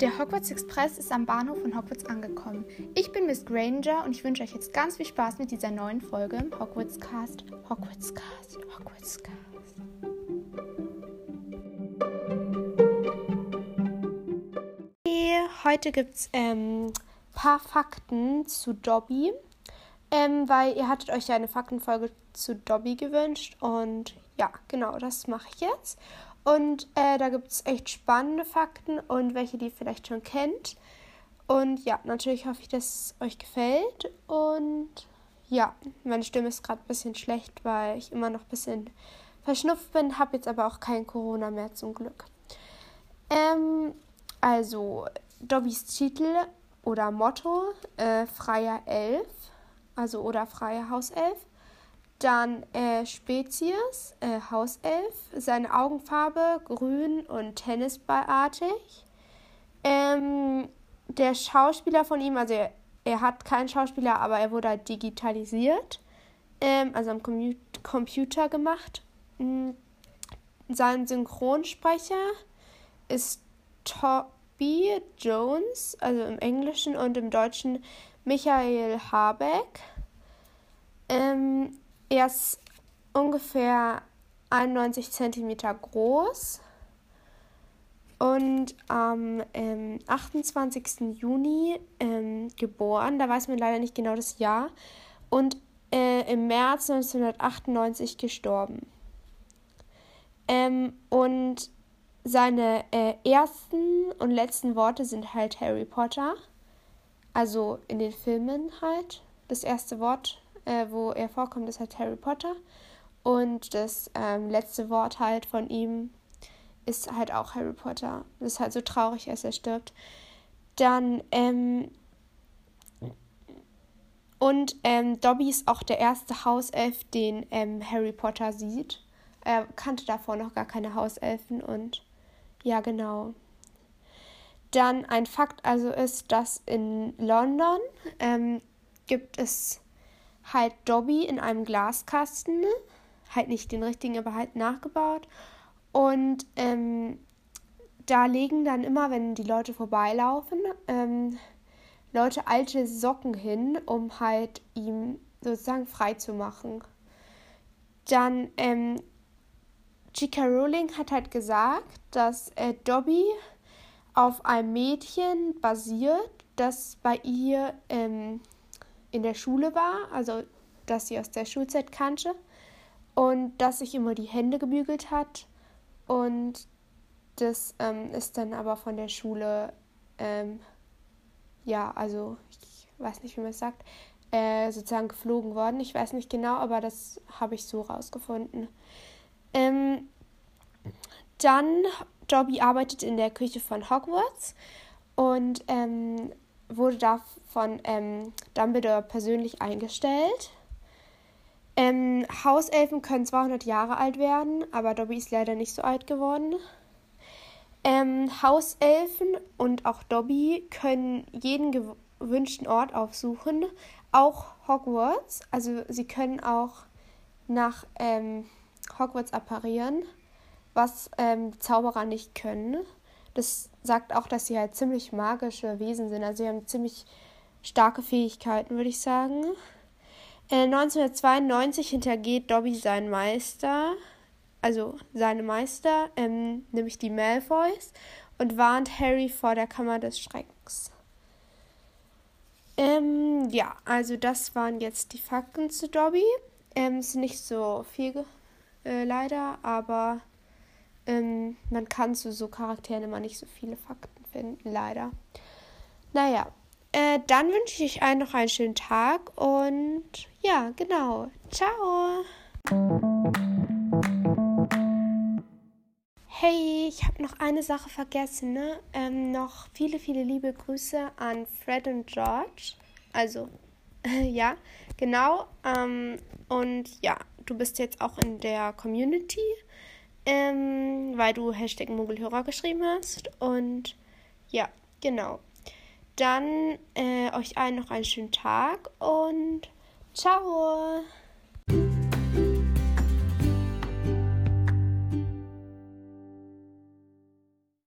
Der Hogwarts Express ist am Bahnhof von Hogwarts angekommen. Ich bin Miss Granger und ich wünsche euch jetzt ganz viel Spaß mit dieser neuen Folge im Hogwarts Cast. Hogwarts Cast, Hogwarts Cast. Heute gibt es ein ähm, paar Fakten zu Dobby, ähm, weil ihr hattet euch ja eine Faktenfolge zu Dobby gewünscht und ja, genau, das mache ich jetzt. Und äh, da gibt es echt spannende Fakten und welche, die ihr vielleicht schon kennt. Und ja, natürlich hoffe ich, dass es euch gefällt. Und ja, meine Stimme ist gerade ein bisschen schlecht, weil ich immer noch ein bisschen verschnupft bin, habe jetzt aber auch kein Corona mehr zum Glück. Ähm, also, Dobbys Titel oder Motto, äh, freier Elf, also oder freier Hauself. Dann äh, Spezies, äh, Hauself, seine Augenfarbe grün und tennisballartig. Ähm, der Schauspieler von ihm, also er, er, hat keinen Schauspieler, aber er wurde halt digitalisiert, ähm, also am Com Computer gemacht. Mhm. Sein Synchronsprecher ist Toby Jones, also im Englischen und im Deutschen Michael Habeck. Ähm, er ist ungefähr 91 cm groß und am ähm, 28. Juni ähm, geboren. Da weiß man leider nicht genau das Jahr. Und äh, im März 1998 gestorben. Ähm, und seine äh, ersten und letzten Worte sind halt Harry Potter. Also in den Filmen halt. Das erste Wort äh, wo er vorkommt, ist halt Harry Potter. Und das ähm, letzte Wort halt von ihm ist halt auch Harry Potter. Das ist halt so traurig, als er stirbt. Dann, ähm, und ähm, Dobby ist auch der erste Hauself, den ähm, Harry Potter sieht. Er kannte davor noch gar keine Hauselfen und ja, genau. Dann ein Fakt also ist, dass in London ähm, gibt es halt Dobby in einem Glaskasten, halt nicht den richtigen, aber halt nachgebaut. Und ähm, da legen dann immer, wenn die Leute vorbeilaufen, ähm, Leute alte Socken hin, um halt ihm sozusagen frei zu machen. Dann, ähm, J.K. Rowling hat halt gesagt, dass äh, Dobby auf einem Mädchen basiert, das bei ihr ähm, in der Schule war, also dass sie aus der Schulzeit kannte und dass sich immer die Hände gebügelt hat und das ähm, ist dann aber von der Schule, ähm, ja, also ich weiß nicht, wie man es sagt, äh, sozusagen geflogen worden. Ich weiß nicht genau, aber das habe ich so rausgefunden. Ähm, dann, Dobby arbeitet in der Küche von Hogwarts und ähm, wurde da von ähm, Dumbledore persönlich eingestellt. Ähm, Hauselfen können 200 Jahre alt werden, aber Dobby ist leider nicht so alt geworden. Ähm, Hauselfen und auch Dobby können jeden gewünschten Ort aufsuchen, auch Hogwarts. Also sie können auch nach ähm, Hogwarts apparieren, was ähm, Zauberer nicht können. Das sagt auch, dass sie halt ziemlich magische Wesen sind. Also sie haben ziemlich starke Fähigkeiten, würde ich sagen. Äh, 1992 hintergeht Dobby seinen Meister, also seine Meister, ähm, nämlich die Malfoys, und warnt Harry vor der Kammer des Schreckens. Ähm, ja, also das waren jetzt die Fakten zu Dobby. Ähm, es ist nicht so viel, äh, leider, aber ähm, man kann zu so Charakteren immer nicht so viele Fakten finden, leider. Naja, äh, dann wünsche ich euch noch einen schönen Tag und ja, genau. Ciao. Hey, ich habe noch eine Sache vergessen. Ne? Ähm, noch viele, viele liebe Grüße an Fred und George. Also, ja, genau. Ähm, und ja, du bist jetzt auch in der Community ähm, weil du Hashtag Mogelhörer geschrieben hast. Und ja, genau. Dann äh, euch allen noch einen schönen Tag und ciao!